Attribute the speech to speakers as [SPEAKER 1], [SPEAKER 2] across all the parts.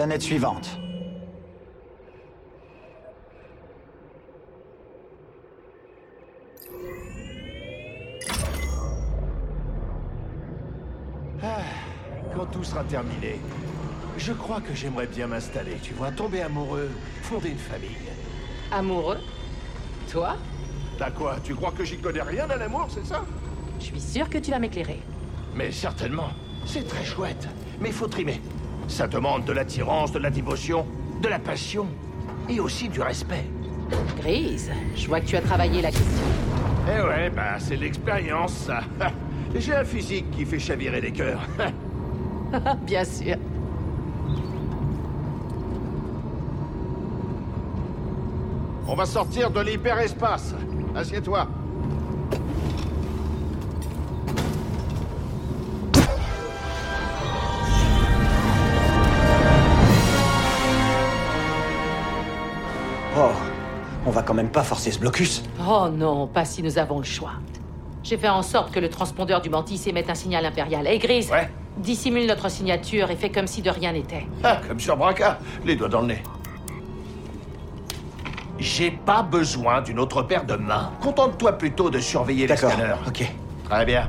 [SPEAKER 1] Planète suivante.
[SPEAKER 2] Quand tout sera terminé, je crois que j'aimerais bien m'installer, tu vois, tomber amoureux, fonder une famille.
[SPEAKER 3] Amoureux? Toi?
[SPEAKER 2] T'as quoi Tu crois que j'y connais rien à l'amour, c'est ça?
[SPEAKER 3] Je suis sûre que tu vas m'éclairer.
[SPEAKER 2] Mais certainement. C'est très chouette. Mais il faut trimer. Ça demande de l'attirance, de la dévotion, de la passion et aussi du respect.
[SPEAKER 3] Grise, je vois que tu as travaillé la question.
[SPEAKER 2] Eh ouais, bah c'est l'expérience, ça. J'ai un physique qui fait chavirer les cœurs.
[SPEAKER 3] Bien sûr.
[SPEAKER 2] On va sortir de l'hyperespace. Assieds-toi.
[SPEAKER 1] Quand même pas forcer ce blocus.
[SPEAKER 3] Oh non, pas si nous avons le choix. J'ai fait en sorte que le transpondeur du mantis émette un signal impérial. Hey Grise
[SPEAKER 2] Ouais.
[SPEAKER 3] Dissimule notre signature et fais comme si de rien n'était.
[SPEAKER 2] Ah, comme sur Braca, les doigts dans le nez. J'ai pas besoin d'une autre paire de mains. Contente-toi plutôt de surveiller les
[SPEAKER 1] D'accord,
[SPEAKER 2] scanners.
[SPEAKER 1] ok.
[SPEAKER 2] Très bien.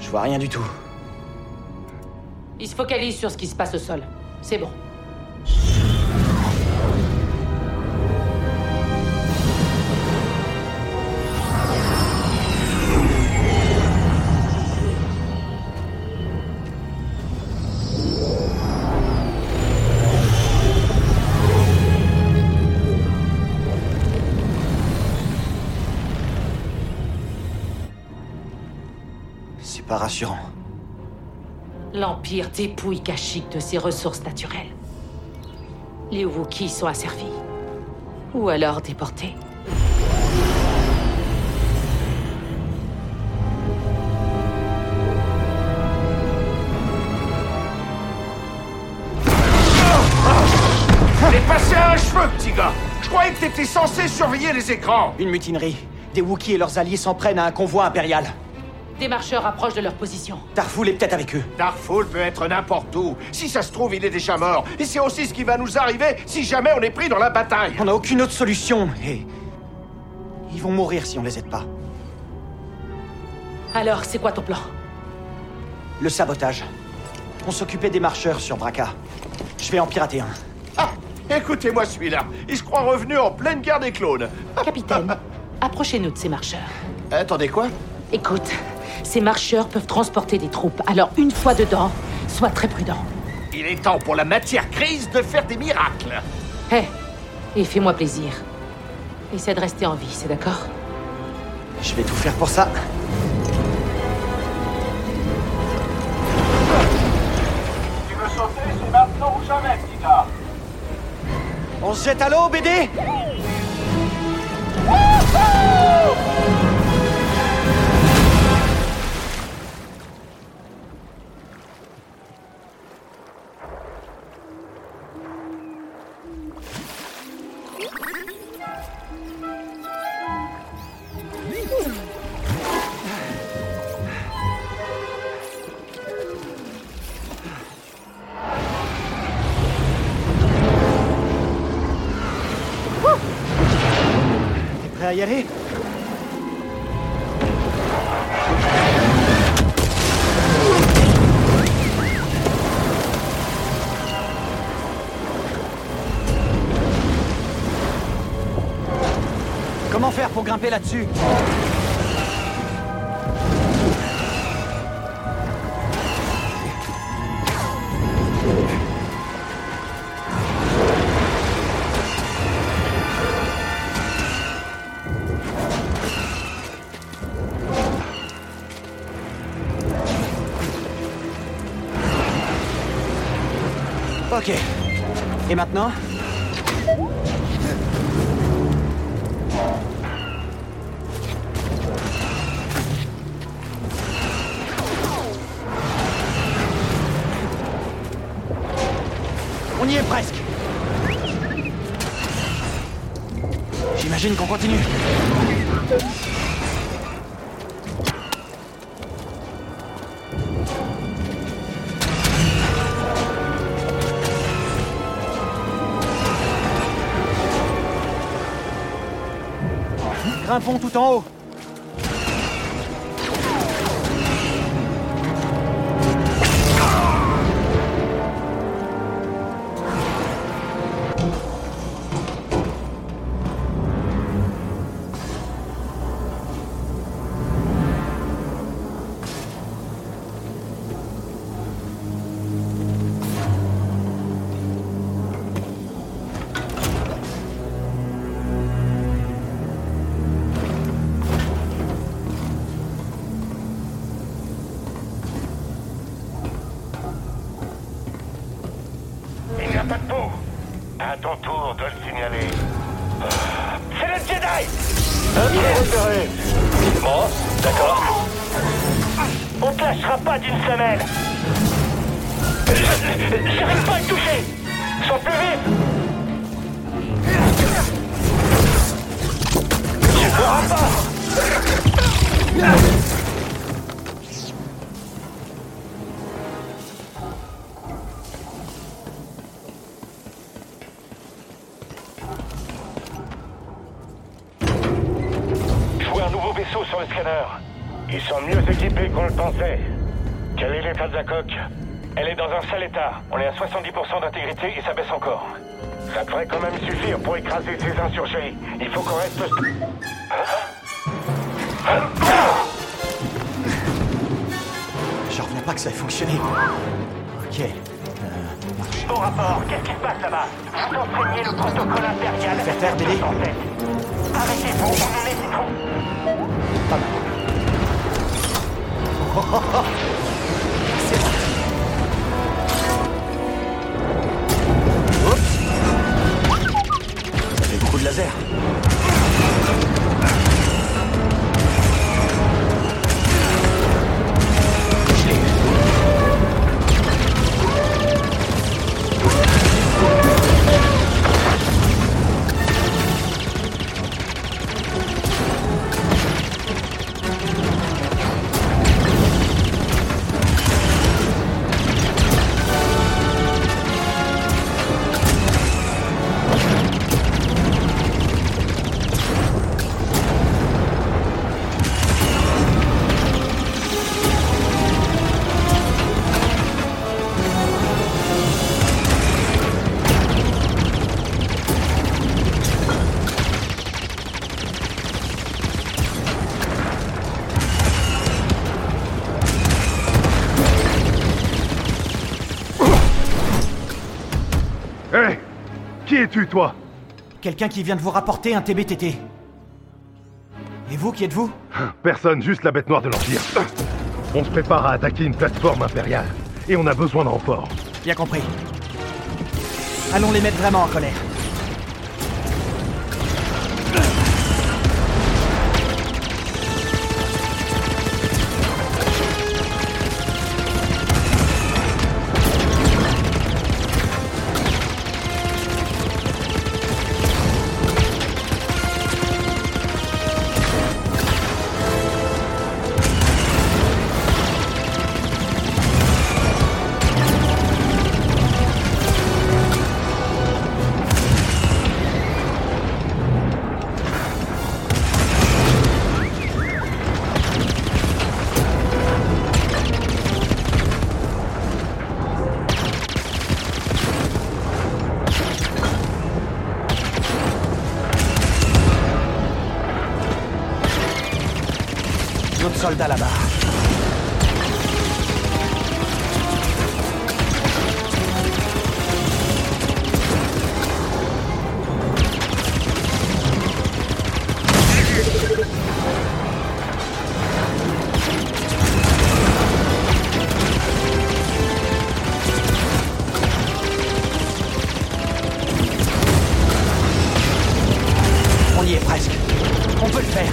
[SPEAKER 1] Je vois rien du tout.
[SPEAKER 3] Il se focalise sur ce qui se passe au sol. C'est bon.
[SPEAKER 1] C'est pas rassurant.
[SPEAKER 3] L'Empire dépouille Kashyyyk de ses ressources naturelles. Les Wookiees sont asservis. Ou alors déportés.
[SPEAKER 2] T'es passé à un cheveu, petit gars Je croyais que t'étais censé surveiller les écrans
[SPEAKER 1] Une mutinerie. Des Wookiees et leurs alliés s'en prennent à un convoi impérial.
[SPEAKER 3] Des marcheurs approchent de leur position.
[SPEAKER 1] Darfoul est peut-être avec eux.
[SPEAKER 2] Darfoul peut être n'importe où. Si ça se trouve, il est déjà mort. Et c'est aussi ce qui va nous arriver si jamais on est pris dans la bataille.
[SPEAKER 1] On n'a aucune autre solution. Et. Ils vont mourir si on les aide pas.
[SPEAKER 3] Alors, c'est quoi ton plan?
[SPEAKER 1] Le sabotage. On s'occupait des marcheurs sur Braca. Je vais en pirater un.
[SPEAKER 2] Ah, écoutez-moi celui-là. Il se croit revenu en pleine guerre des clones.
[SPEAKER 3] Capitaine, approchez-nous de ces marcheurs.
[SPEAKER 2] Attendez quoi?
[SPEAKER 3] Écoute, ces marcheurs peuvent transporter des troupes, alors une fois dedans, sois très prudent.
[SPEAKER 2] Il est temps pour la matière grise de faire des miracles.
[SPEAKER 3] Hé, et fais-moi plaisir. Essaie de rester en vie, c'est d'accord?
[SPEAKER 1] Je vais tout faire pour ça.
[SPEAKER 4] Tu veux sauter, c'est maintenant ou jamais, petit gars.
[SPEAKER 1] On se jette à l'eau, BD Comment faire pour grimper là-dessus? Ok. Et maintenant? On y est presque. J'imagine qu'on continue. Grimpons tout en haut.
[SPEAKER 5] À ton tour de le signaler. C'est le Jedi Il est repéré. Bon, d'accord. On te lâchera pas d'une semelle. J'arrive pas à le toucher. Sont plus vite. Sont mieux équipés qu'on le pensait. Quel est l'état de la coque? Elle est dans un sale état. On est à 70% d'intégrité et ça baisse encore. Ça devrait quand même suffire pour écraser ces insurgés. Il faut qu'on reste...
[SPEAKER 1] Je reviens pas que ça ait fonctionné. Ok.
[SPEAKER 5] Au rapport, qu'est-ce qui se passe là-bas? Vous enseignez le protocole impérial. Tête. Arrêtez-vous, on en est trop.
[SPEAKER 1] Pas mal. Oups. Ça fait beaucoup de laser.
[SPEAKER 6] Es-tu, toi
[SPEAKER 1] Quelqu'un qui vient de vous rapporter un TBTT. Et vous, qui êtes-vous
[SPEAKER 6] Personne, juste la bête noire de l'Empire. On se prépare à attaquer une plateforme impériale. Et on a besoin de renforts.
[SPEAKER 1] Bien compris. Allons les mettre vraiment en colère. On y est presque. On peut le faire.